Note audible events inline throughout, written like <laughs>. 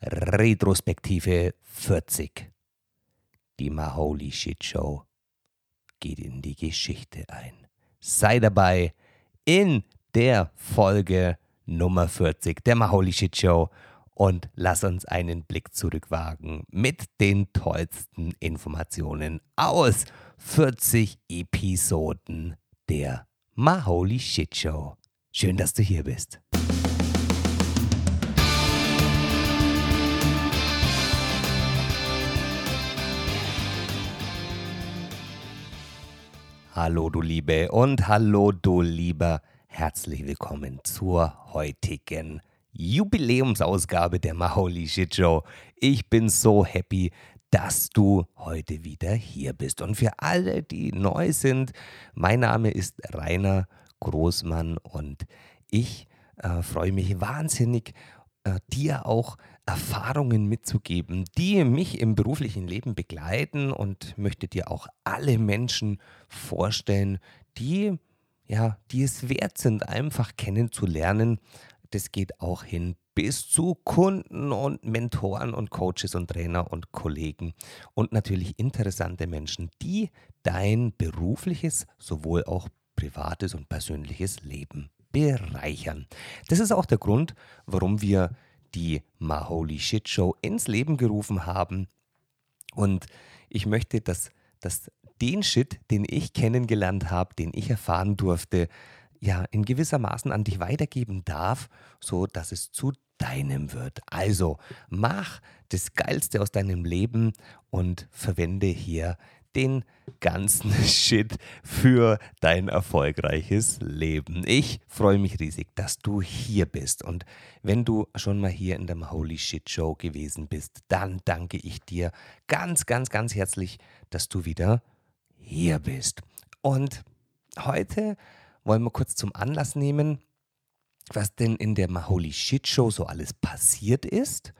Retrospektive 40. Die Maholi Shit Show geht in die Geschichte ein. Sei dabei in der Folge Nummer 40 der Maholi Shit Show und lass uns einen Blick zurückwagen mit den tollsten Informationen aus 40 Episoden der Maholi Shit Show. Schön, dass du hier bist. Hallo du Liebe und hallo du Lieber. Herzlich willkommen zur heutigen Jubiläumsausgabe der Maholi Shit Show. Ich bin so happy, dass du heute wieder hier bist. Und für alle, die neu sind, mein Name ist Rainer Großmann und ich äh, freue mich wahnsinnig, äh, dir auch Erfahrungen mitzugeben, die mich im beruflichen Leben begleiten und möchte dir auch alle Menschen vorstellen, die ja, die es wert sind, einfach kennenzulernen. Das geht auch hin bis zu Kunden und Mentoren und Coaches und Trainer und Kollegen und natürlich interessante Menschen, die dein berufliches sowohl auch privates und persönliches Leben bereichern. Das ist auch der Grund, warum wir die Maholi Shit Show ins Leben gerufen haben. Und ich möchte, dass, dass den Shit, den ich kennengelernt habe, den ich erfahren durfte, ja, in gewisser Maßen an dich weitergeben darf, so dass es zu deinem wird. Also mach das Geilste aus deinem Leben und verwende hier den ganzen <laughs> Shit für dein erfolgreiches Leben. Ich freue mich riesig, dass du hier bist. Und wenn du schon mal hier in der Holy Shit Show gewesen bist, dann danke ich dir ganz, ganz, ganz herzlich, dass du wieder hier bist. Und heute wollen wir kurz zum Anlass nehmen, was denn in der Maholi Shit Show so alles passiert ist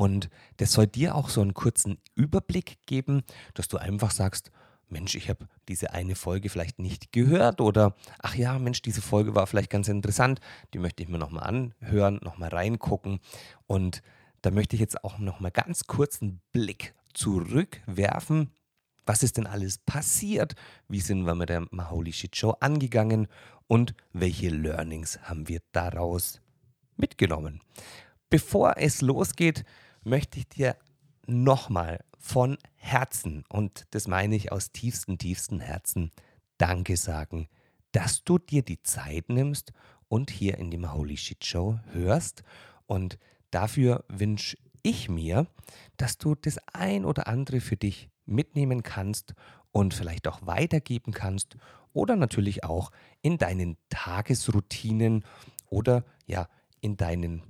und das soll dir auch so einen kurzen Überblick geben, dass du einfach sagst, Mensch, ich habe diese eine Folge vielleicht nicht gehört oder ach ja, Mensch, diese Folge war vielleicht ganz interessant, die möchte ich mir nochmal anhören, nochmal reingucken und da möchte ich jetzt auch nochmal ganz kurz einen Blick zurückwerfen. Was ist denn alles passiert? Wie sind wir mit der Maholi Shit Show angegangen und welche Learnings haben wir daraus mitgenommen? Bevor es losgeht, möchte ich dir nochmal von Herzen, und das meine ich aus tiefstem, tiefstem Herzen, Danke sagen, dass du dir die Zeit nimmst und hier in die Holy Shit Show hörst. Und dafür wünsche ich mir, dass du das ein oder andere für dich mitnehmen kannst und vielleicht auch weitergeben kannst oder natürlich auch in deinen Tagesroutinen oder ja in deinen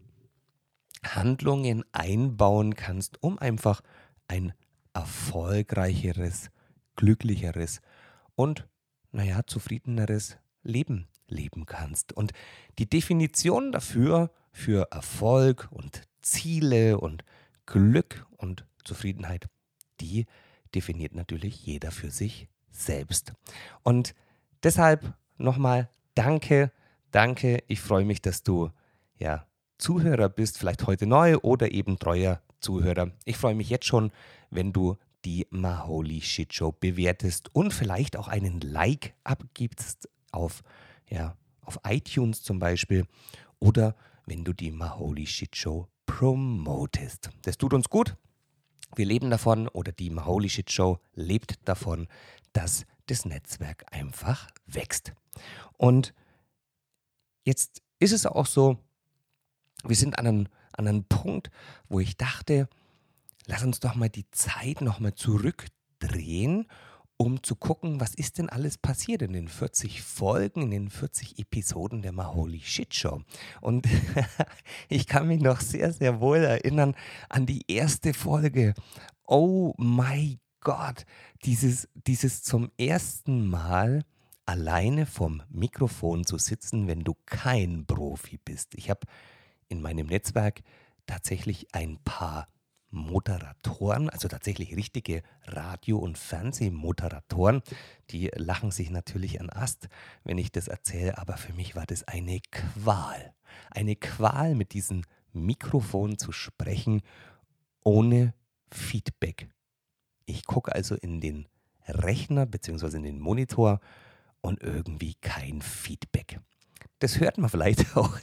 Handlungen einbauen kannst, um einfach ein erfolgreicheres, glücklicheres und, naja, zufriedeneres Leben leben kannst. Und die Definition dafür, für Erfolg und Ziele und Glück und Zufriedenheit, die definiert natürlich jeder für sich selbst. Und deshalb nochmal danke, danke. Ich freue mich, dass du ja Zuhörer bist, vielleicht heute neu oder eben treuer Zuhörer. Ich freue mich jetzt schon, wenn du die Maholi Shit Show bewertest und vielleicht auch einen Like abgibst auf, ja, auf iTunes zum Beispiel oder wenn du die Maholi Shit Show promotest. Das tut uns gut. Wir leben davon oder die Maholi Shit Show lebt davon, dass das Netzwerk einfach wächst. Und jetzt ist es auch so, wir sind an einem, an einem Punkt, wo ich dachte, lass uns doch mal die Zeit nochmal zurückdrehen, um zu gucken, was ist denn alles passiert in den 40 Folgen, in den 40 Episoden der Maholi Shit Show. Und <laughs> ich kann mich noch sehr, sehr wohl erinnern an die erste Folge. Oh my Gott, dieses, dieses zum ersten Mal alleine vom Mikrofon zu sitzen, wenn du kein Profi bist. Ich habe in meinem Netzwerk tatsächlich ein paar Moderatoren, also tatsächlich richtige Radio- und Fernsehmoderatoren. Die lachen sich natürlich an Ast, wenn ich das erzähle, aber für mich war das eine Qual. Eine Qual mit diesen Mikrofon zu sprechen ohne Feedback. Ich gucke also in den Rechner bzw. in den Monitor und irgendwie kein Feedback. Das hört man vielleicht <laughs> auch,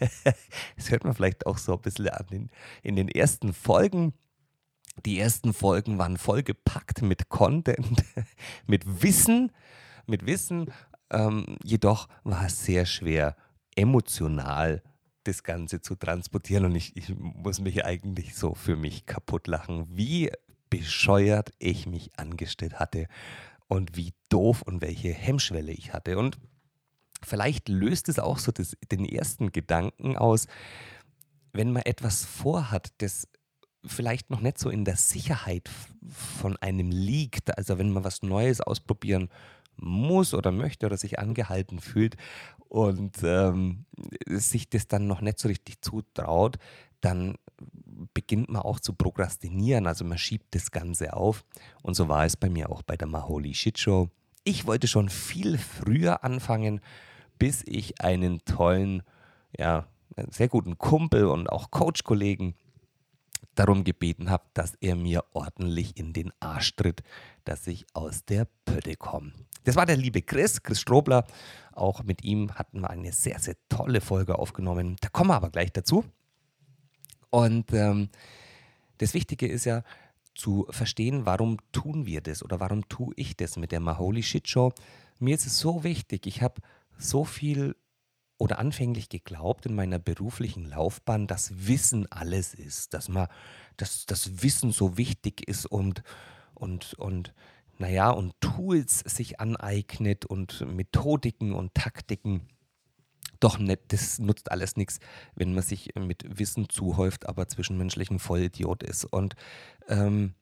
das hört man vielleicht auch so ein bisschen an den, in den ersten Folgen. Die ersten Folgen waren vollgepackt mit Content, <laughs> mit Wissen, mit Wissen. Ähm, jedoch war es sehr schwer, emotional das Ganze zu transportieren und ich, ich muss mich eigentlich so für mich kaputt lachen, wie bescheuert ich mich angestellt hatte und wie doof und welche Hemmschwelle ich hatte. Und vielleicht löst es auch so das, den ersten Gedanken aus, wenn man etwas vorhat, das vielleicht noch nicht so in der Sicherheit von einem liegt, also wenn man was Neues ausprobieren muss oder möchte oder sich angehalten fühlt und ähm, sich das dann noch nicht so richtig zutraut, dann beginnt man auch zu prokrastinieren. Also man schiebt das Ganze auf. Und so war es bei mir auch bei der Maholi Shit Show. Ich wollte schon viel früher anfangen, bis ich einen tollen, ja, sehr guten Kumpel und auch Coach-Kollegen darum gebeten habe, dass er mir ordentlich in den Arsch tritt, dass ich aus der Pötte komme. Das war der liebe Chris, Chris Strobler. Auch mit ihm hatten wir eine sehr, sehr tolle Folge aufgenommen. Da kommen wir aber gleich dazu. Und ähm, das Wichtige ist ja zu verstehen, warum tun wir das oder warum tue ich das mit der Maholi Shit Show. Mir ist es so wichtig, ich habe so viel oder anfänglich geglaubt in meiner beruflichen Laufbahn, dass Wissen alles ist, dass man, dass das Wissen so wichtig ist und, und, und naja, und Tools sich aneignet und Methodiken und Taktiken. Doch nicht, das nutzt alles nichts, wenn man sich mit Wissen zuhäuft, aber zwischenmenschlichen Vollidiot ist. Und ähm,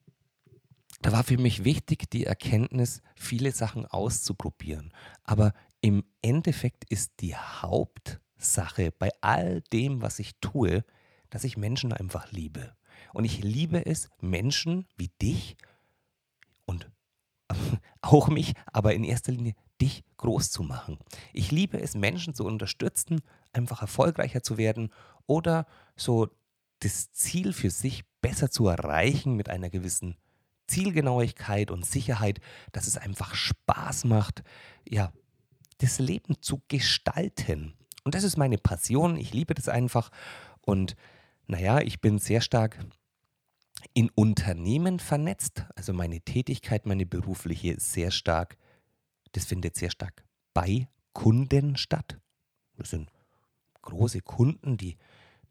da war für mich wichtig, die Erkenntnis, viele Sachen auszuprobieren. Aber im Endeffekt ist die Hauptsache bei all dem, was ich tue, dass ich Menschen einfach liebe. Und ich liebe es, Menschen wie dich und <laughs> auch mich, aber in erster Linie dich groß zu machen. Ich liebe es, Menschen zu unterstützen, einfach erfolgreicher zu werden oder so das Ziel für sich besser zu erreichen mit einer gewissen Zielgenauigkeit und Sicherheit, dass es einfach Spaß macht, ja, das Leben zu gestalten. Und das ist meine Passion. Ich liebe das einfach. Und naja, ich bin sehr stark in Unternehmen vernetzt. Also meine Tätigkeit, meine berufliche ist sehr stark, das findet sehr stark bei Kunden statt. Das sind große Kunden, die,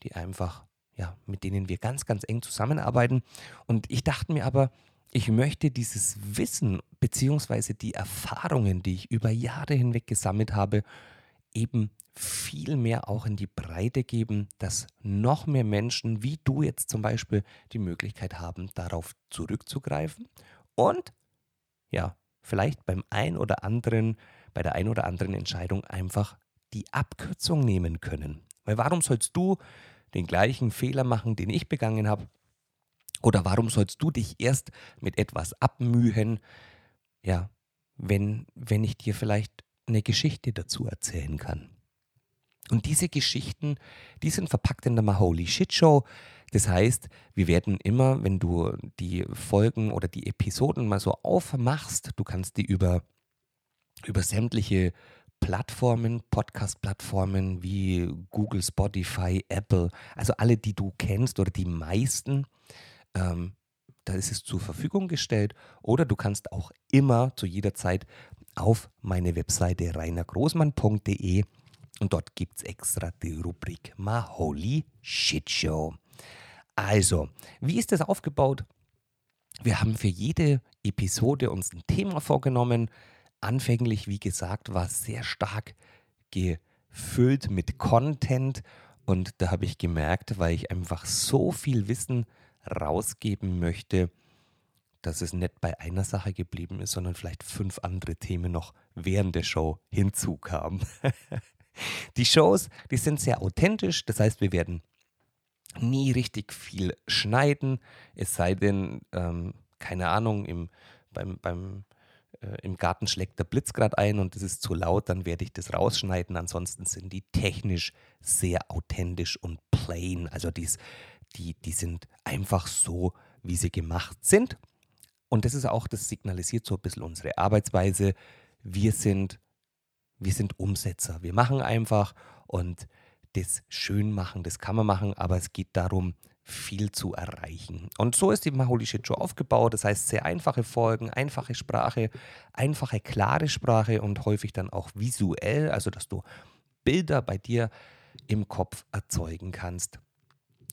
die einfach, ja, mit denen wir ganz, ganz eng zusammenarbeiten. Und ich dachte mir aber, ich möchte dieses Wissen bzw. die Erfahrungen, die ich über Jahre hinweg gesammelt habe, eben viel mehr auch in die Breite geben, dass noch mehr Menschen wie du jetzt zum Beispiel die Möglichkeit haben, darauf zurückzugreifen und ja, vielleicht beim ein oder anderen, bei der ein oder anderen Entscheidung einfach die Abkürzung nehmen können. Weil warum sollst du den gleichen Fehler machen, den ich begangen habe? Oder warum sollst du dich erst mit etwas abmühen, ja, wenn, wenn ich dir vielleicht eine Geschichte dazu erzählen kann? Und diese Geschichten, die sind verpackt in der Maholi Shit Show. Das heißt, wir werden immer, wenn du die Folgen oder die Episoden mal so aufmachst, du kannst die über, über sämtliche Plattformen, Podcast-Plattformen wie Google, Spotify, Apple, also alle, die du kennst oder die meisten, ähm, da ist es zur Verfügung gestellt. Oder du kannst auch immer zu jeder Zeit auf meine Webseite reinergroßmann.de und dort gibt es extra die Rubrik My Holy Shit Show. Also, wie ist das aufgebaut? Wir haben für jede Episode uns ein Thema vorgenommen. Anfänglich, wie gesagt, war es sehr stark gefüllt mit Content. Und da habe ich gemerkt, weil ich einfach so viel Wissen rausgeben möchte, dass es nicht bei einer Sache geblieben ist, sondern vielleicht fünf andere Themen noch während der Show hinzukamen. <laughs> Die Shows, die sind sehr authentisch, das heißt, wir werden nie richtig viel schneiden, es sei denn, ähm, keine Ahnung, im, beim, beim äh, im Garten schlägt der Blitz gerade ein und es ist zu laut, dann werde ich das rausschneiden. Ansonsten sind die technisch sehr authentisch und plain. Also dies, die, die sind einfach so, wie sie gemacht sind. Und das ist auch, das signalisiert so ein bisschen unsere Arbeitsweise. Wir sind, wir sind Umsetzer. Wir machen einfach und das schön machen, das kann man machen, aber es geht darum, viel zu erreichen. Und so ist die Maholi Shit Show aufgebaut. Das heißt, sehr einfache Folgen, einfache Sprache, einfache, klare Sprache und häufig dann auch visuell, also dass du Bilder bei dir im Kopf erzeugen kannst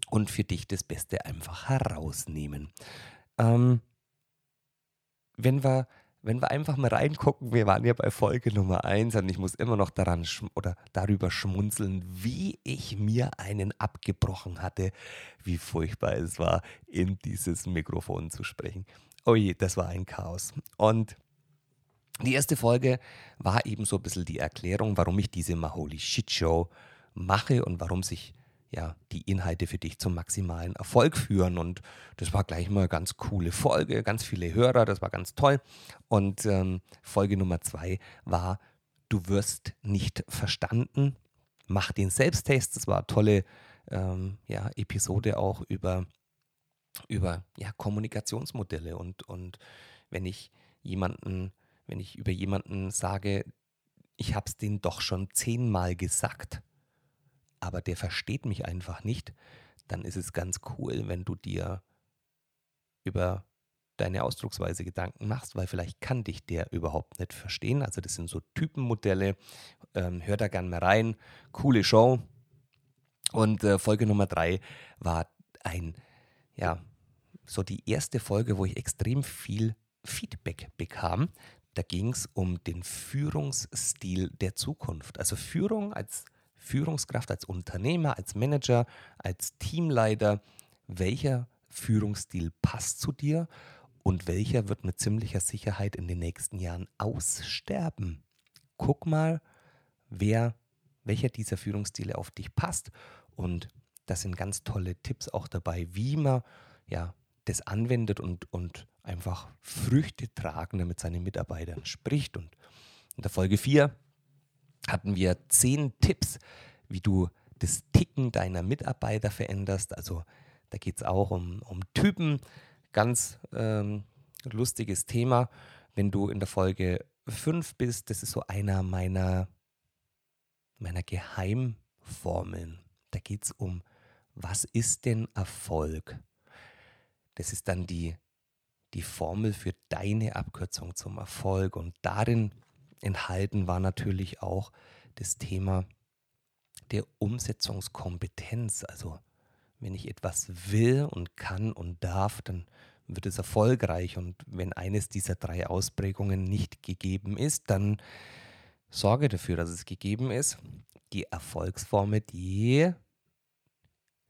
und für dich das Beste einfach herausnehmen. Ähm, wenn wir wenn wir einfach mal reingucken, wir waren ja bei Folge Nummer 1 und ich muss immer noch daran oder darüber schmunzeln, wie ich mir einen abgebrochen hatte, wie furchtbar es war, in dieses Mikrofon zu sprechen. Oh je, das war ein Chaos. Und die erste Folge war eben so ein bisschen die Erklärung, warum ich diese Maholi Shit Show mache und warum sich ja, die Inhalte für dich zum maximalen Erfolg führen. Und das war gleich mal eine ganz coole Folge, ganz viele Hörer, das war ganz toll. Und ähm, Folge Nummer zwei war, du wirst nicht verstanden. Mach den Selbsttest. Das war eine tolle ähm, ja, Episode auch über, über ja, Kommunikationsmodelle. Und, und wenn ich jemanden, wenn ich über jemanden sage, ich habe es denen doch schon zehnmal gesagt, aber der versteht mich einfach nicht, dann ist es ganz cool, wenn du dir über deine Ausdrucksweise Gedanken machst, weil vielleicht kann dich der überhaupt nicht verstehen. Also das sind so Typenmodelle. Ähm, hör da gerne mal rein. Coole Show. Und äh, Folge Nummer drei war ein, ja, so die erste Folge, wo ich extrem viel Feedback bekam. Da ging es um den Führungsstil der Zukunft. Also Führung als Führungskraft, als Unternehmer, als Manager, als Teamleiter, welcher Führungsstil passt zu dir und welcher wird mit ziemlicher Sicherheit in den nächsten Jahren aussterben. Guck mal, wer, welcher dieser Führungsstile auf dich passt und das sind ganz tolle Tipps auch dabei, wie man ja, das anwendet und, und einfach Früchte tragender mit seinen Mitarbeitern spricht. Und in der Folge 4 hatten wir zehn Tipps, wie du das Ticken deiner Mitarbeiter veränderst. Also da geht es auch um, um Typen. Ganz ähm, lustiges Thema. Wenn du in der Folge 5 bist, das ist so einer meiner, meiner Geheimformeln. Da geht es um, was ist denn Erfolg? Das ist dann die, die Formel für deine Abkürzung zum Erfolg. Und darin enthalten war natürlich auch das Thema der Umsetzungskompetenz. Also wenn ich etwas will und kann und darf, dann wird es erfolgreich. Und wenn eines dieser drei Ausprägungen nicht gegeben ist, dann sorge dafür, dass es gegeben ist. Die Erfolgsformel, die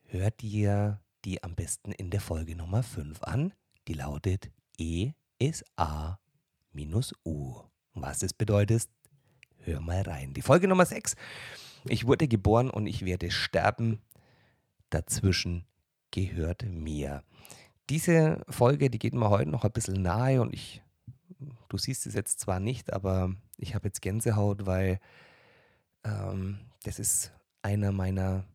hört ihr die am besten in der Folge Nummer 5 an. Die lautet E ist A minus U. Was das bedeutet, hör mal rein. Die Folge Nummer 6. Ich wurde geboren und ich werde sterben. Dazwischen gehört mir. Diese Folge, die geht mir heute noch ein bisschen nahe und ich, du siehst es jetzt zwar nicht, aber ich habe jetzt Gänsehaut, weil ähm, das ist einer meiner,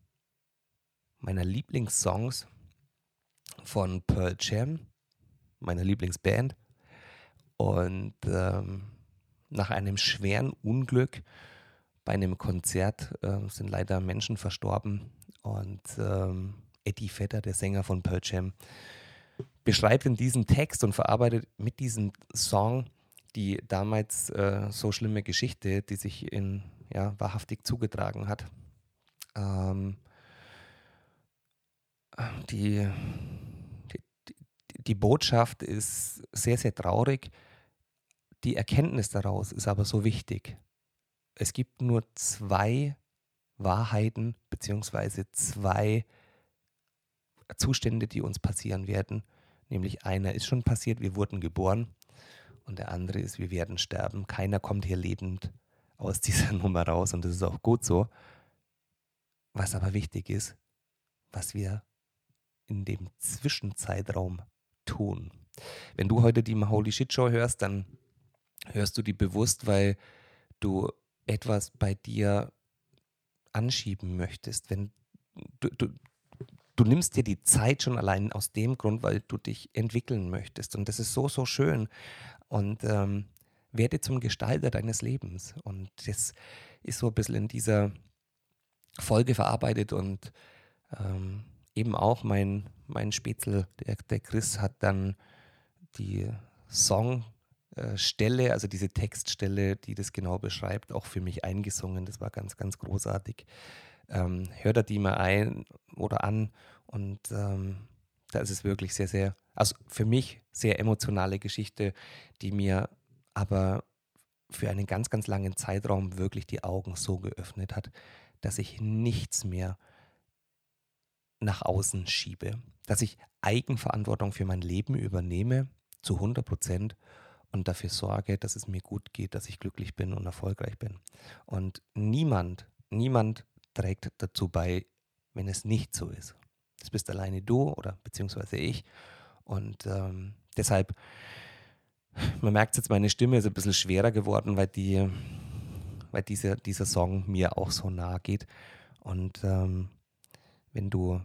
meiner Lieblingssongs von Pearl Jam, meiner Lieblingsband. Und ähm, nach einem schweren Unglück bei einem Konzert äh, sind leider Menschen verstorben und ähm, Eddie Vetter, der Sänger von Pearl Jam, beschreibt in diesem Text und verarbeitet mit diesem Song die damals äh, so schlimme Geschichte, die sich in ja, wahrhaftig zugetragen hat. Ähm, die, die, die Botschaft ist sehr, sehr traurig. Die Erkenntnis daraus ist aber so wichtig es gibt nur zwei Wahrheiten beziehungsweise zwei Zustände, die uns passieren werden. Nämlich einer ist schon passiert, wir wurden geboren und der andere ist, wir werden sterben. Keiner kommt hier lebend aus <laughs> dieser Nummer raus und das ist auch gut so. Was aber wichtig ist, was wir in dem Zwischenzeitraum tun. Wenn du heute die Holy Shit Show hörst, dann hörst du die bewusst, weil du etwas bei dir anschieben möchtest, wenn du, du, du nimmst dir die Zeit schon allein aus dem Grund, weil du dich entwickeln möchtest. Und das ist so, so schön. Und ähm, werde zum Gestalter deines Lebens. Und das ist so ein bisschen in dieser Folge verarbeitet und ähm, eben auch mein, mein Spätzle, der, der Chris, hat dann die Songstelle, also diese Textstelle, die das genau beschreibt, auch für mich eingesungen. Das war ganz, ganz großartig. Ähm, hört er die mal ein oder an und ähm, da ist es wirklich sehr, sehr, also für mich sehr emotionale Geschichte, die mir aber für einen ganz, ganz langen Zeitraum wirklich die Augen so geöffnet hat, dass ich nichts mehr nach außen schiebe, dass ich Eigenverantwortung für mein Leben übernehme zu 100 Prozent und dafür sorge, dass es mir gut geht, dass ich glücklich bin und erfolgreich bin. Und niemand, niemand trägt dazu bei, wenn es nicht so ist. Das bist alleine du oder beziehungsweise ich. Und ähm, deshalb man merkt jetzt, meine Stimme ist ein bisschen schwerer geworden, weil, die, weil dieser, dieser Song mir auch so nahe geht. Und ähm, wenn du,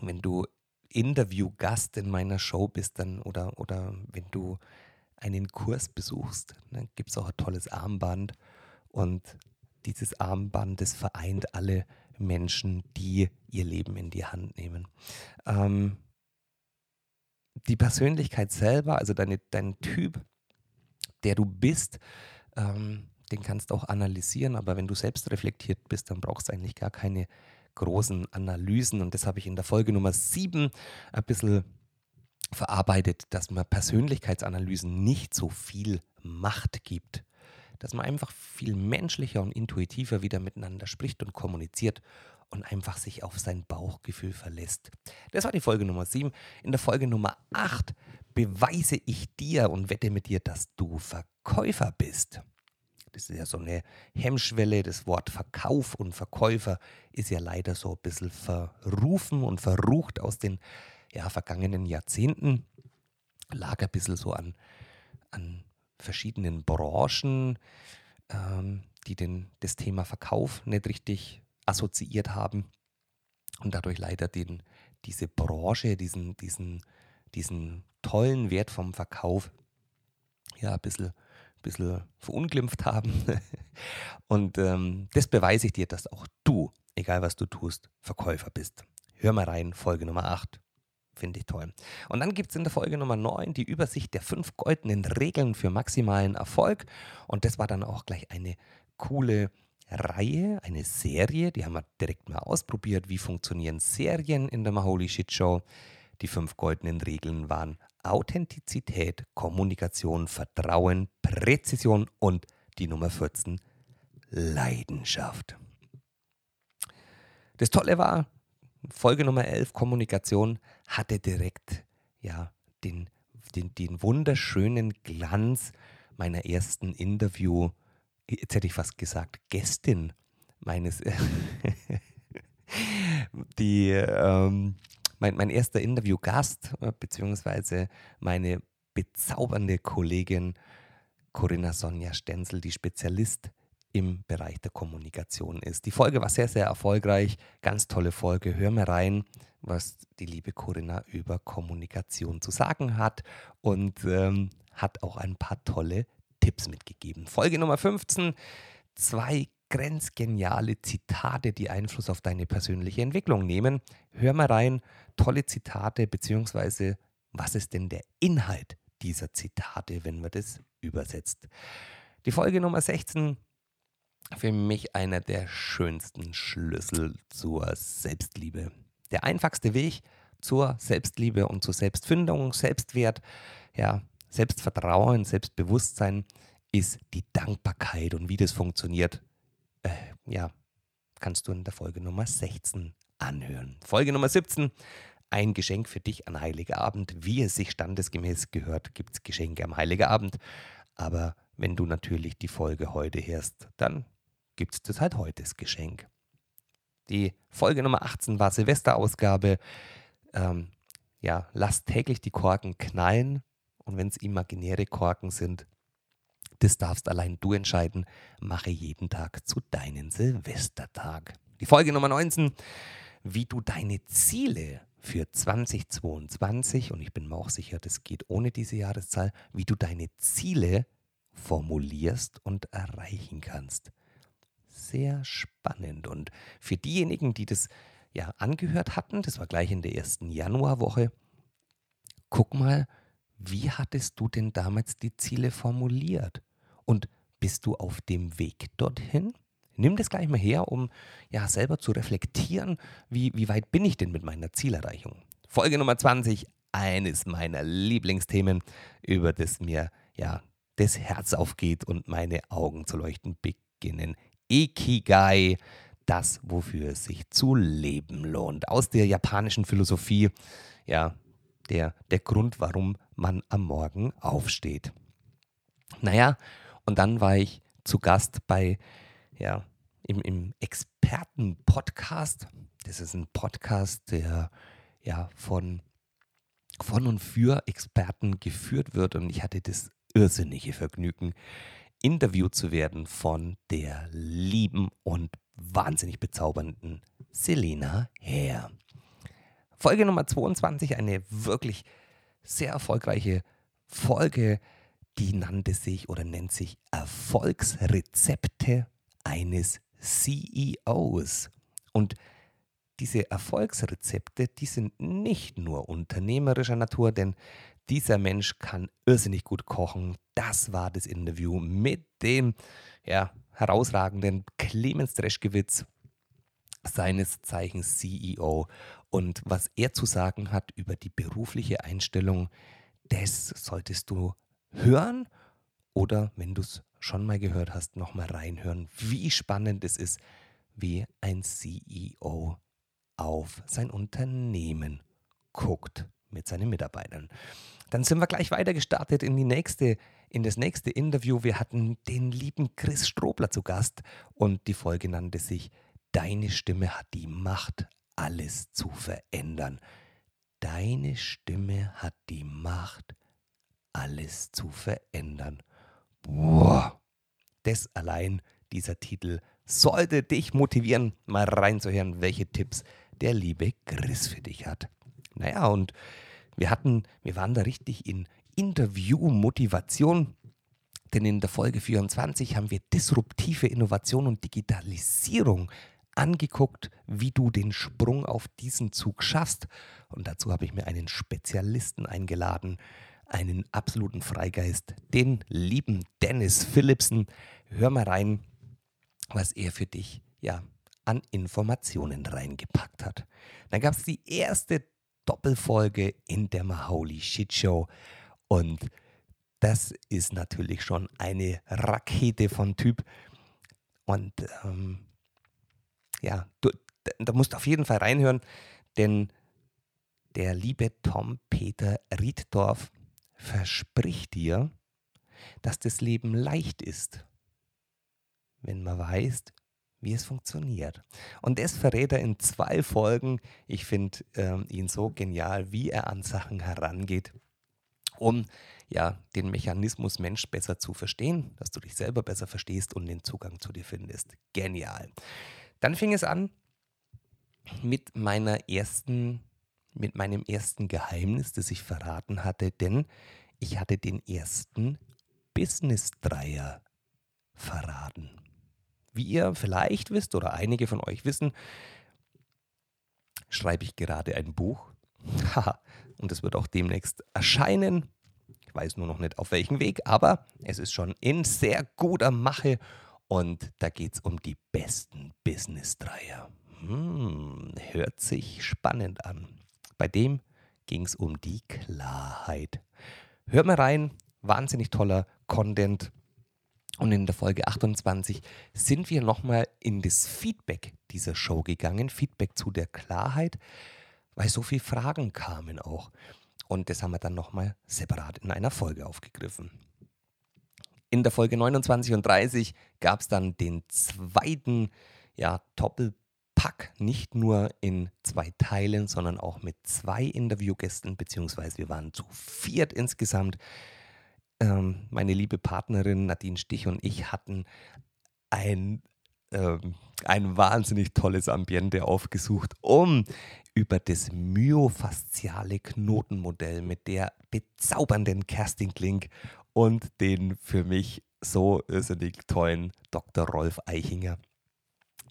wenn du Interviewgast in meiner Show bist, dann oder, oder wenn du einen Kurs besuchst, dann gibt es auch ein tolles Armband. Und dieses Armband, das vereint alle Menschen, die ihr Leben in die Hand nehmen. Ähm, die Persönlichkeit selber, also deine, dein Typ, der du bist, ähm, den kannst du auch analysieren, aber wenn du selbst reflektiert bist, dann brauchst du eigentlich gar keine großen Analysen. Und das habe ich in der Folge Nummer 7 ein bisschen verarbeitet, dass man Persönlichkeitsanalysen nicht so viel Macht gibt. Dass man einfach viel menschlicher und intuitiver wieder miteinander spricht und kommuniziert und einfach sich auf sein Bauchgefühl verlässt. Das war die Folge Nummer 7. In der Folge Nummer 8 beweise ich dir und wette mit dir, dass du Verkäufer bist. Das ist ja so eine Hemmschwelle. Das Wort Verkauf und Verkäufer ist ja leider so ein bisschen verrufen und verrucht aus den ja, vergangenen Jahrzehnten. Lag ein bisschen so an, an verschiedenen Branchen, ähm, die den, das Thema Verkauf nicht richtig assoziiert haben und dadurch leider den, diese Branche, diesen, diesen, diesen tollen Wert vom Verkauf ja ein bisschen, bisschen verunglimpft haben. <laughs> und ähm, das beweise ich dir, dass auch du, egal was du tust, Verkäufer bist. Hör mal rein, Folge Nummer 8. Finde ich toll. Und dann gibt es in der Folge Nummer 9 die Übersicht der fünf goldenen Regeln für maximalen Erfolg. Und das war dann auch gleich eine coole Reihe, eine Serie, die haben wir direkt mal ausprobiert, wie funktionieren Serien in der Maholi Shit Show. Die fünf goldenen Regeln waren Authentizität, Kommunikation, Vertrauen, Präzision und die Nummer 14, Leidenschaft. Das Tolle war, Folge Nummer 11, Kommunikation, hatte direkt ja, den, den, den wunderschönen Glanz meiner ersten Interview- jetzt hätte ich fast gesagt, Gästin meines, <laughs> die, ähm, mein, mein erster Interviewgast, äh, beziehungsweise meine bezaubernde Kollegin Corinna Sonja Stenzel, die Spezialist im Bereich der Kommunikation ist. Die Folge war sehr, sehr erfolgreich, ganz tolle Folge. Hör mal rein, was die liebe Corinna über Kommunikation zu sagen hat und ähm, hat auch ein paar tolle Tipps mitgegeben. Folge Nummer 15, zwei grenzgeniale Zitate, die Einfluss auf deine persönliche Entwicklung nehmen. Hör mal rein, tolle Zitate, beziehungsweise was ist denn der Inhalt dieser Zitate, wenn man das übersetzt. Die Folge Nummer 16, für mich einer der schönsten Schlüssel zur Selbstliebe. Der einfachste Weg zur Selbstliebe und zur Selbstfindung, Selbstwert, ja, Selbstvertrauen, Selbstbewusstsein ist die Dankbarkeit und wie das funktioniert, äh, ja, kannst du in der Folge Nummer 16 anhören. Folge Nummer 17, ein Geschenk für dich an Heiliger Abend. Wie es sich standesgemäß gehört, gibt es Geschenke am Heiliger Abend. Aber wenn du natürlich die Folge heute hörst, dann gibt es das halt heute das Geschenk. Die Folge Nummer 18 war Silvesterausgabe. Ähm, ja, lass täglich die Korken knallen. Und wenn es imaginäre Korken sind, Das darfst allein du entscheiden. Mache jeden Tag zu deinem Silvestertag. Die Folge Nummer 19, wie du deine Ziele für 2022, und ich bin mir auch sicher, das geht ohne diese Jahreszahl, wie du deine Ziele formulierst und erreichen kannst. Sehr spannend. Und für diejenigen, die das ja angehört hatten, das war gleich in der ersten Januarwoche, guck mal, wie hattest du denn damals die Ziele formuliert? Und bist du auf dem Weg dorthin? Nimm das gleich mal her, um ja selber zu reflektieren, wie, wie weit bin ich denn mit meiner Zielerreichung. Folge Nummer 20, eines meiner Lieblingsthemen, über das mir ja das Herz aufgeht und meine Augen zu leuchten beginnen. Ikigai, das, wofür es sich zu leben lohnt. Aus der japanischen Philosophie, ja, der, der Grund, warum man am Morgen aufsteht. Naja, und dann war ich zu Gast bei, ja, im, im Experten-Podcast. Das ist ein Podcast, der ja von, von und für Experten geführt wird. Und ich hatte das irrsinnige Vergnügen, interviewt zu werden von der lieben und wahnsinnig bezaubernden Selena Herr. Folge Nummer 22, eine wirklich sehr erfolgreiche Folge, die nannte sich oder nennt sich Erfolgsrezepte eines CEOs. Und diese Erfolgsrezepte, die sind nicht nur unternehmerischer Natur, denn dieser Mensch kann irrsinnig gut kochen. Das war das Interview mit dem ja, herausragenden Clemens Dreschkewitz, seines Zeichens CEO. Und was er zu sagen hat über die berufliche Einstellung, das solltest du hören oder wenn du es schon mal gehört hast, nochmal reinhören, wie spannend es ist, wie ein CEO auf sein Unternehmen guckt mit seinen Mitarbeitern. Dann sind wir gleich weiter gestartet in die nächste, in das nächste Interview. Wir hatten den lieben Chris Strobler zu Gast und die Folge nannte sich Deine Stimme hat die Macht, alles zu verändern. Deine Stimme hat die Macht, alles zu verändern. Boah, das allein, dieser Titel, sollte dich motivieren, mal reinzuhören, welche Tipps der liebe Chris für dich hat. Naja, und wir hatten, wir waren da richtig in Interview-Motivation. Denn in der Folge 24 haben wir disruptive Innovation und Digitalisierung angeguckt, wie du den Sprung auf diesen Zug schaffst. Und dazu habe ich mir einen Spezialisten eingeladen, einen absoluten Freigeist, den lieben Dennis Philipsen. Hör mal rein, was er für dich ja an Informationen reingepackt hat. Dann gab es die erste Doppelfolge in der Mahauli Shit Show und das ist natürlich schon eine Rakete von Typ. Und ähm, ja, du, da musst du auf jeden Fall reinhören, denn der liebe Tom Peter Rieddorf verspricht dir, dass das Leben leicht ist, wenn man weiß, wie es funktioniert. Und das verrät er in zwei Folgen. Ich finde ähm, ihn so genial, wie er an Sachen herangeht, um ja den Mechanismus Mensch besser zu verstehen, dass du dich selber besser verstehst und den Zugang zu dir findest. Genial. Dann fing es an mit meiner ersten, mit meinem ersten Geheimnis, das ich verraten hatte, denn ich hatte den ersten Business-Dreier verraten. Wie ihr vielleicht wisst oder einige von euch wissen, schreibe ich gerade ein Buch. <laughs> und es wird auch demnächst erscheinen. Ich weiß nur noch nicht auf welchem Weg, aber es ist schon in sehr guter Mache und da geht es um die besten Business-Dreier. Hm, hört sich spannend an. Bei dem ging es um die Klarheit. Hört mal rein, wahnsinnig toller Content. Und in der Folge 28 sind wir nochmal in das Feedback dieser Show gegangen, Feedback zu der Klarheit, weil so viele Fragen kamen auch. Und das haben wir dann nochmal separat in einer Folge aufgegriffen. In der Folge 29 und 30 gab es dann den zweiten ja, Doppelpack, nicht nur in zwei Teilen, sondern auch mit zwei Interviewgästen, beziehungsweise wir waren zu viert insgesamt. ähm, meine liebe Partnerin Nadine Stich und ich hatten ein, ähm, ein wahnsinnig tolles Ambiente aufgesucht, um über das myofasziale Knotenmodell mit der bezaubernden Kerstin Klink und den für mich so irrsinnig tollen Dr. Rolf Eichinger,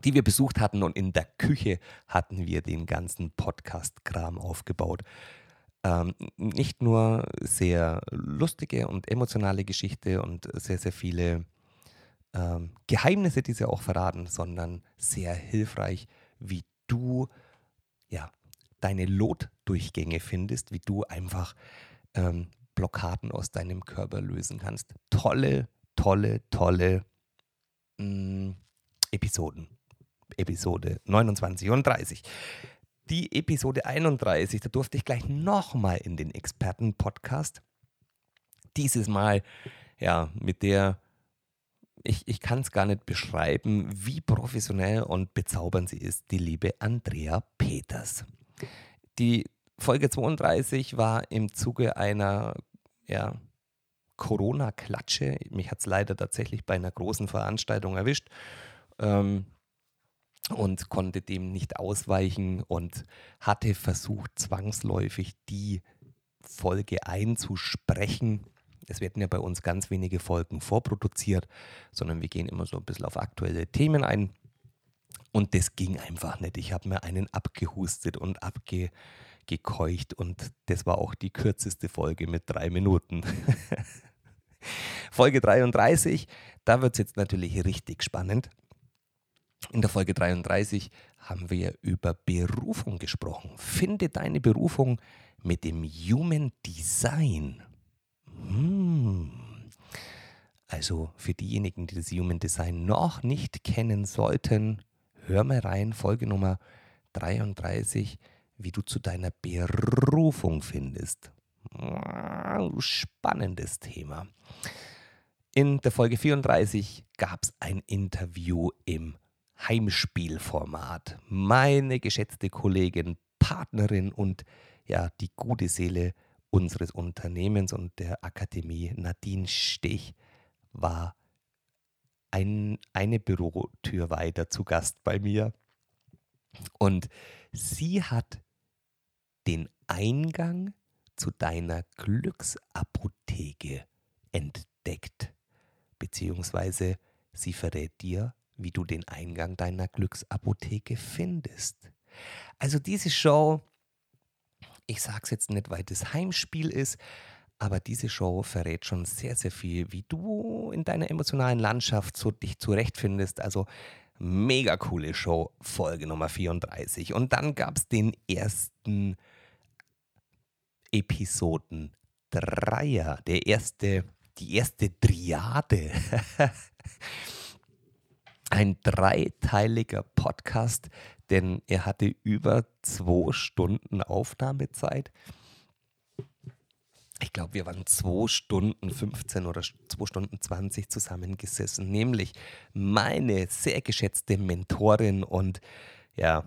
die wir besucht hatten und in der Küche hatten wir den ganzen Podcast-Kram aufgebaut. Ähm, nicht nur sehr lustige und emotionale Geschichte und sehr, sehr viele ähm, Geheimnisse, die sie auch verraten, sondern sehr hilfreich, wie du ja, deine Lotdurchgänge findest, wie du einfach ähm, Blockaden aus deinem Körper lösen kannst. Tolle, tolle, tolle mh, mm, Episoden. Episode 29 und 30. Die Episode 31, da durfte ich gleich nochmal in den Experten-Podcast. Dieses Mal, ja, mit der, ich, ich kann es gar nicht beschreiben, wie professionell und bezaubernd sie ist, die liebe Andrea Peters. Die Folge 32 war im Zuge einer ja, Corona-Klatsche. Mich hat es leider tatsächlich bei einer großen Veranstaltung erwischt ähm, und konnte dem nicht ausweichen und hatte versucht, zwangsläufig die Folge einzusprechen. Es werden ja bei uns ganz wenige Folgen vorproduziert, sondern wir gehen immer so ein bisschen auf aktuelle Themen ein. Und das ging einfach nicht. Ich habe mir einen abgehustet und abgekeucht und das war auch die kürzeste Folge mit drei Minuten. <laughs> Folge 33, da wird es jetzt natürlich richtig spannend. In der Folge 33 haben wir über Berufung gesprochen. Finde deine Berufung mit dem Human Design. Hm. Also für diejenigen, die das Human Design noch nicht kennen sollten, hör mal rein, Folge Nummer 33, wie du zu deiner Berufung findest. Spannendes Thema. In der Folge 34 gab es ein Interview im Heimspielformat. Meine geschätzte Kollegin, Partnerin und ja, die gute Seele unseres Unternehmens und der Akademie, Nadine Stich, war ein, eine Bürotür weiter zu Gast bei mir. Und sie hat den Eingang zu deiner Glücksapotheke entdeckt. Beziehungsweise sie verrät dir, wie du den Eingang deiner Glücksapotheke findest. Also diese Show, ich sage es jetzt nicht, weil das Heimspiel ist, aber diese Show verrät schon sehr, sehr viel, wie du in deiner emotionalen Landschaft so dich zurechtfindest. Also mega coole Show, Folge Nummer 34. Und dann gab es den ersten Episoden Dreier, der erste, die erste Triade. <laughs> Ein dreiteiliger Podcast, denn er hatte über zwei Stunden Aufnahmezeit ich glaube, wir waren zwei Stunden 15 oder zwei Stunden 20 zusammengesessen, nämlich meine sehr geschätzte Mentorin und ja,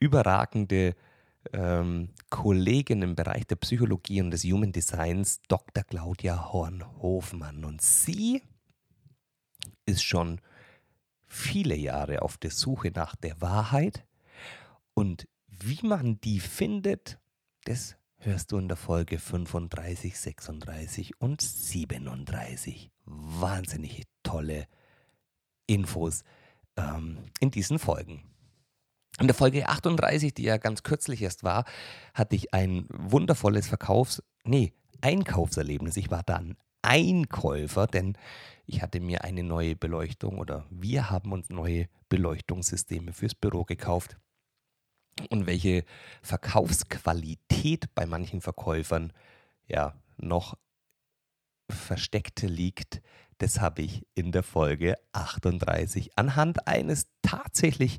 überragende ähm, Kollegin im Bereich der Psychologie und des Human Designs, Dr. Claudia Horn-Hofmann. Und sie ist schon viele Jahre auf der Suche nach der Wahrheit und wie man die findet, das hörst du in der Folge 35, 36 und 37. Wahnsinnig tolle Infos ähm, in diesen Folgen. In der Folge 38, die ja ganz kürzlich erst war, hatte ich ein wundervolles Verkaufs-, nee, Einkaufserlebnis. Ich war dann Einkäufer, denn ich hatte mir eine neue Beleuchtung oder wir haben uns neue Beleuchtungssysteme fürs Büro gekauft und welche Verkaufsqualität bei manchen Verkäufern ja noch versteckt liegt, das habe ich in der Folge 38 anhand eines tatsächlich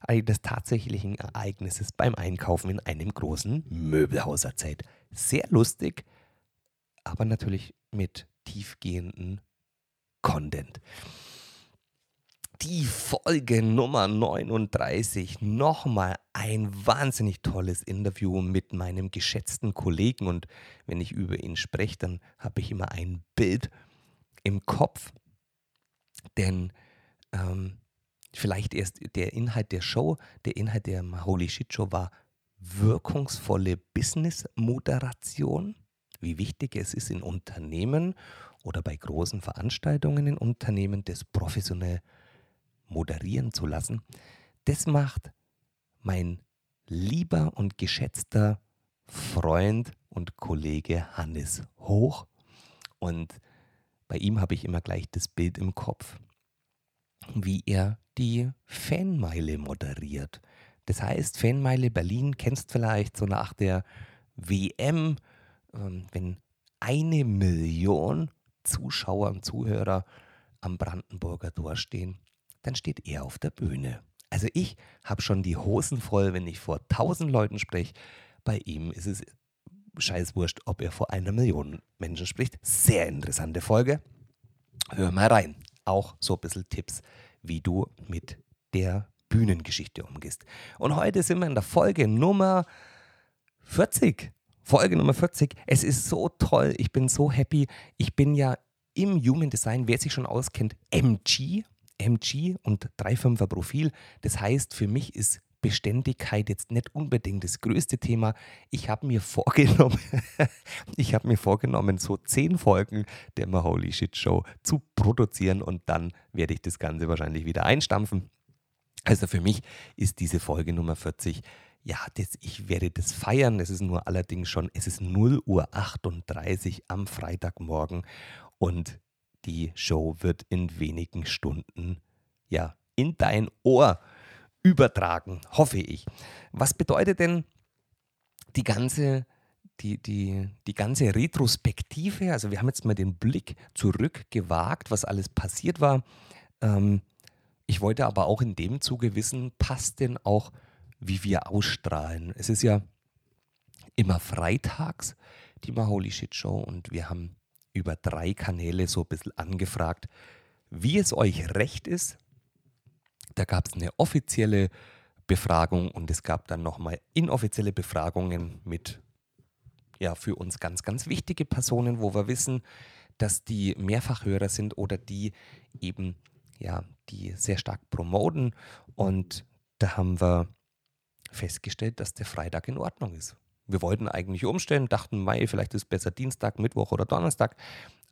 eines tatsächlichen Ereignisses beim Einkaufen in einem großen Möbelhaus erzählt. Sehr lustig, aber natürlich mit tiefgehenden Content. Die Folge Nummer 39. Nochmal ein wahnsinnig tolles Interview mit meinem geschätzten Kollegen. Und wenn ich über ihn spreche, dann habe ich immer ein Bild im Kopf. Denn ähm, vielleicht erst der Inhalt der Show, der Inhalt der Holy Shit Show war wirkungsvolle Business-Moderation. Wie wichtig es ist in Unternehmen oder bei großen Veranstaltungen in Unternehmen, das professionell moderieren zu lassen, das macht mein lieber und geschätzter Freund und Kollege Hannes Hoch. Und bei ihm habe ich immer gleich das Bild im Kopf, wie er die Fanmeile moderiert. Das heißt, Fanmeile Berlin kennst vielleicht so nach der WM, ähm, wenn eine Million Zuschauer und Zuhörer am Brandenburger Tor stehen dann steht er auf der Bühne. Also ich habe schon die Hosen voll, wenn ich vor tausend Leuten spreche. Bei ihm ist es scheißwurscht, ob er vor einer Million Menschen spricht. Sehr interessante Folge. Hör mal rein. Auch so ein bisschen Tipps, wie du mit der Bühnengeschichte umgehst. Und heute sind wir in der Folge Nummer 40. Folge Nummer 40. Es ist so toll. Ich bin so happy. Ich bin ja im Human Design, wer sich schon auskennt, MG, MG und 3,5er Profil. Das heißt, für mich ist Beständigkeit jetzt nicht unbedingt das größte Thema. Ich habe mir <laughs> vorgenommen, ich habe mir vorgenommen, so zehn Folgen der Holy Shit Show zu produzieren und dann werde ich das Ganze wahrscheinlich wieder einstampfen. Also für mich ist diese Folge Nummer 40 ja, das, ich werde das feiern. Es ist nur allerdings schon, es ist 0 Uhr 38 am Freitagmorgen und die Show wird in wenigen Stunden ja in dein Ohr übertragen, hoffe ich. Was bedeutet denn die ganze die, die, die ganze Retrospektive, also wir haben jetzt mal den Blick zurückgewagt, was alles passiert war. Ähm, ich wollte aber auch in dem Zuge wissen, passt denn auch, wie wir ausstrahlen? Es ist ja immer freitags die Maholi Shit Show und wir haben über drei Kanäle so ein bisschen angefragt, wie es euch recht ist. Da gab es eine offizielle Befragung und es gab dann nochmal inoffizielle Befragungen mit, ja, für uns ganz, ganz wichtige Personen, wo wir wissen, dass die Mehrfachhörer sind oder die eben, ja, die sehr stark promoten. Und da haben wir festgestellt, dass der Freitag in Ordnung ist. Wir wollten eigentlich umstellen, dachten, Mai, vielleicht ist es besser Dienstag, Mittwoch oder Donnerstag.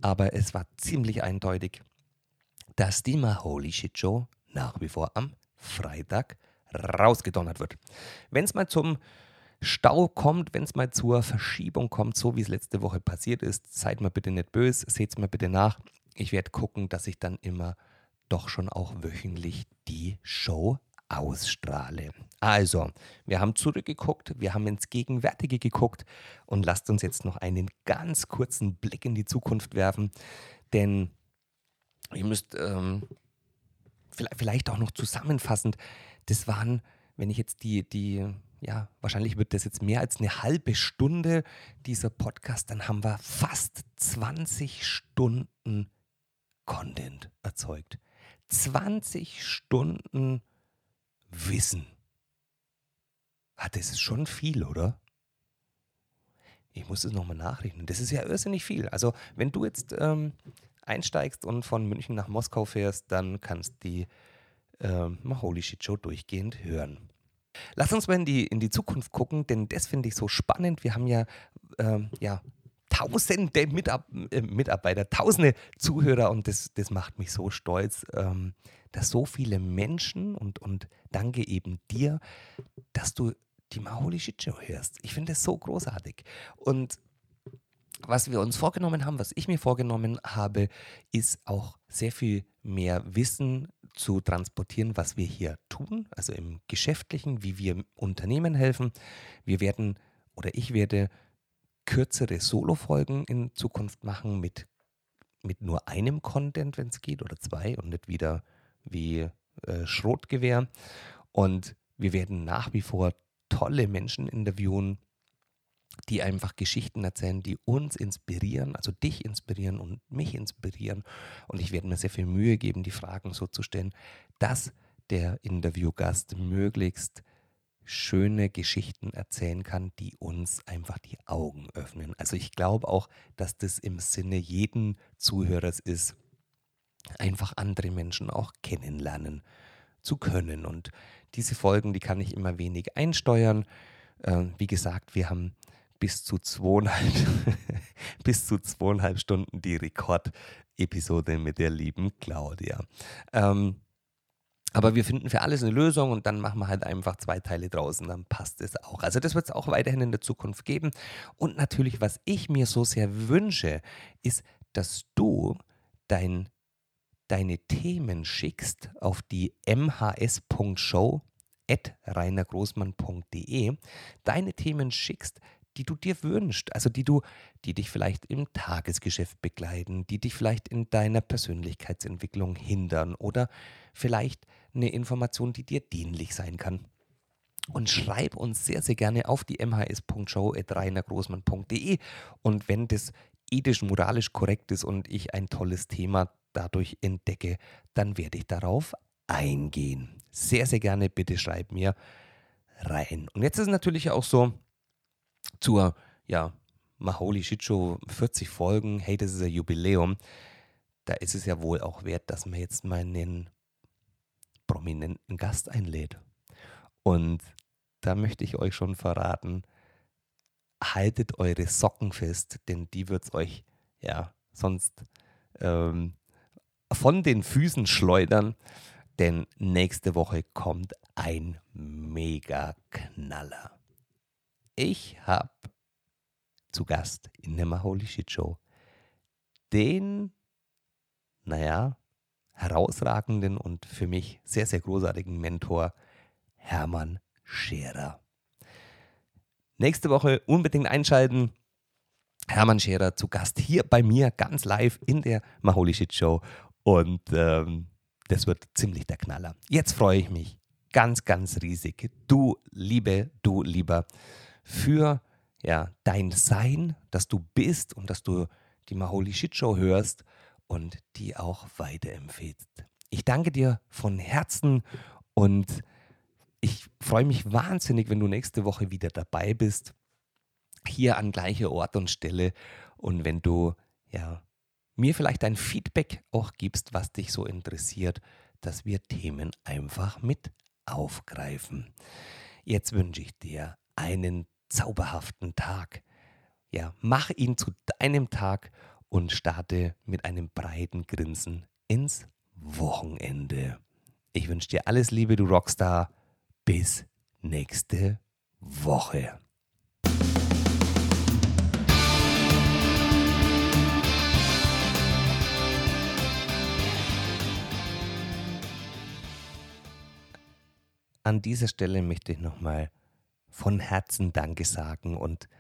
Aber es war ziemlich eindeutig, dass die Maholi Shit Show nach wie vor am Freitag rausgedonnert wird. Wenn es mal zum Stau kommt, wenn es mal zur Verschiebung kommt, so wie es letzte Woche passiert ist, seid mal bitte nicht böse, seht es mal bitte nach. Ich werde gucken, dass ich dann immer doch schon auch wöchentlich die Show ausstrahle. Also, wir haben zurückgeguckt, wir haben ins Gegenwärtige geguckt und lasst uns jetzt noch einen ganz kurzen Blick in die Zukunft werfen, denn ihr müsst ähm, vielleicht auch noch zusammenfassend, das waren, wenn ich jetzt die, die, ja, wahrscheinlich wird das jetzt mehr als eine halbe Stunde dieser Podcast, dann haben wir fast 20 Stunden Content erzeugt. 20 Stunden Wissen. Ah, das ist schon viel, oder? Ich muss es nochmal nachrechnen. Das ist ja irrsinnig viel. Also, wenn du jetzt ähm, einsteigst und von München nach Moskau fährst, dann kannst du die ähm, Holy Shit Show durchgehend hören. Lass uns mal in die, in die Zukunft gucken, denn das finde ich so spannend. Wir haben ja, ähm, ja tausende Mitab äh, Mitarbeiter, tausende Zuhörer und das, das macht mich so stolz, ähm, dass so viele Menschen und, und danke eben dir, dass du die Maholi Show hörst. Ich finde das so großartig. Und was wir uns vorgenommen haben, was ich mir vorgenommen habe, ist auch sehr viel mehr Wissen zu transportieren, was wir hier tun, also im Geschäftlichen, wie wir Unternehmen helfen. Wir werden oder ich werde kürzere Solo-Folgen in Zukunft machen mit, mit nur einem Content, wenn es geht, oder zwei und nicht wieder wie äh, Schrotgewehr. Und wir werden nach wie vor tolle Menschen interviewen, die einfach Geschichten erzählen, die uns inspirieren, also dich inspirieren und mich inspirieren. Und ich werde mir sehr viel Mühe geben, die Fragen so zu stellen, dass der Interviewgast möglichst schöne Geschichten erzählen kann, die uns einfach die Augen öffnen. Also ich glaube auch, dass das im Sinne jeden Zuhörers ist, einfach andere Menschen auch kennenlernen zu können. Und diese Folgen, die kann ich immer wenig einsteuern. Äh, wie gesagt, wir haben bis zu zweieinhalb, <laughs> bis zu zweieinhalb Stunden die Rekordepisode mit der lieben Claudia. Ähm, aber wir finden für alles eine Lösung und dann machen wir halt einfach zwei Teile draußen, dann passt es auch. Also das wird es auch weiterhin in der Zukunft geben. Und natürlich, was ich mir so sehr wünsche, ist, dass du dein, deine Themen schickst auf die mhs.show at reinergroßmann.de, deine Themen schickst, die du dir wünschst, also die du, die dich vielleicht im Tagesgeschäft begleiten, die dich vielleicht in deiner Persönlichkeitsentwicklung hindern oder vielleicht eine Information, die dir dienlich sein kann. Und schreib uns sehr, sehr gerne auf die mhs.show.reinergroßmann.de und wenn das ethisch, moralisch korrekt ist und ich ein tolles Thema dadurch entdecke, dann werde ich darauf eingehen. Sehr, sehr gerne bitte schreib mir rein. Und jetzt ist es natürlich auch so, zur, ja, Maholi Shit Show 40 Folgen, hey, das ist ein Jubiläum, da ist es ja wohl auch wert, dass man jetzt mal einen prominenten Gast einlädt. Und da möchte ich euch schon verraten, haltet eure Socken fest, denn die wird es euch ja sonst ähm, von den Füßen schleudern, denn nächste Woche kommt ein mega Knaller. Ich habe zu Gast in der Maholi Shit Show den, naja, herausragenden und für mich sehr, sehr großartigen Mentor Hermann Scherer. Nächste Woche unbedingt einschalten. Hermann Scherer zu Gast hier bei mir ganz live in der Maholi Shit Show und ähm, das wird ziemlich der Knaller. Jetzt freue ich mich ganz, ganz riesig. Du Liebe, du Lieber für ja, dein Sein, dass du bist und dass du die Maholi Shit Show hörst und die auch weiterempfehlst. Ich danke dir von Herzen und ich freue mich wahnsinnig, wenn du nächste Woche wieder dabei bist, hier an gleicher Ort und Stelle und wenn du ja mir vielleicht ein Feedback auch gibst, was dich so interessiert, dass wir Themen einfach mit aufgreifen. Jetzt wünsche ich dir einen zauberhaften Tag. Ja, mach ihn zu deinem Tag und starte mit einem breiten Grinsen ins Wochenende. Ich wünsche dir alles Liebe, du Rockstar. Bis nächste Woche. An dieser Stelle möchte ich nochmal von Herzen Danke sagen und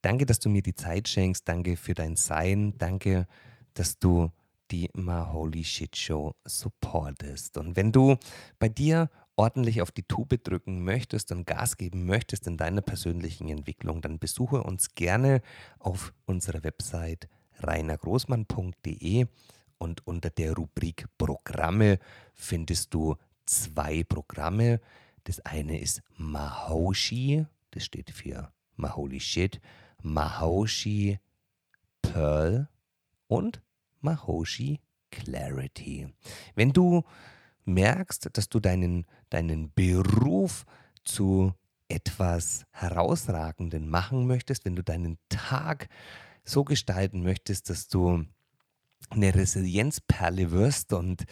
danke, dass du mir die Zeit schenkst. Danke für dein Sein. Danke, dass du die My Shit Show supportest. Und wenn du bei dir ordentlich auf die Tube drücken möchtest und Gas geben möchtest in deiner persönlichen Entwicklung, dann besuche uns gerne auf unserer Website reinergroßmann.de und unter der Rubrik Programme findest du zwei Programme. Das eine ist Mahoshi, das steht für Maholi Shit, Mahoshi Pearl und Mahoshi Clarity. Wenn du merkst, dass du deinen, deinen Beruf zu etwas Herausragenden machen möchtest, wenn du deinen Tag so gestalten möchtest, dass du eine Resilienzperle wirst und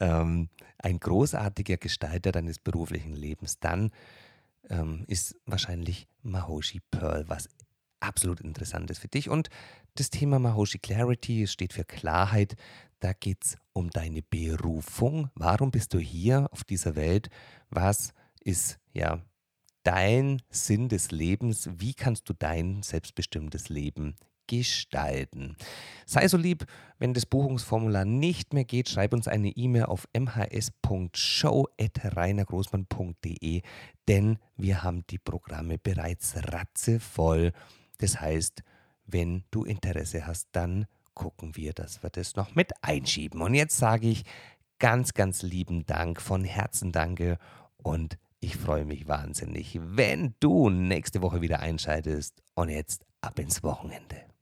ähm, ein großartiger Gestalter deines beruflichen Lebens, dann ähm, ist wahrscheinlich Mahoshi Pearl was absolut Interessantes für dich. Und das Thema Mahoshi Clarity steht für Klarheit. Da geht es um deine Berufung. Warum bist du hier auf dieser Welt? Was ist ja dein Sinn des Lebens? Wie kannst du dein selbstbestimmtes Leben gestalten. Sei so lieb, wenn das Buchungsformular nicht mehr geht, schreib uns eine E-Mail auf mhs.show.reinergroßmann.de, denn wir haben die Programme bereits ratzevoll. Das heißt, wenn du Interesse hast, dann gucken wir, dass wir das noch mit einschieben. Und jetzt sage ich ganz, ganz lieben Dank, von Herzen danke und ich freue mich wahnsinnig, wenn du nächste Woche wieder einschaltest. Und jetzt ab ins Wochenende.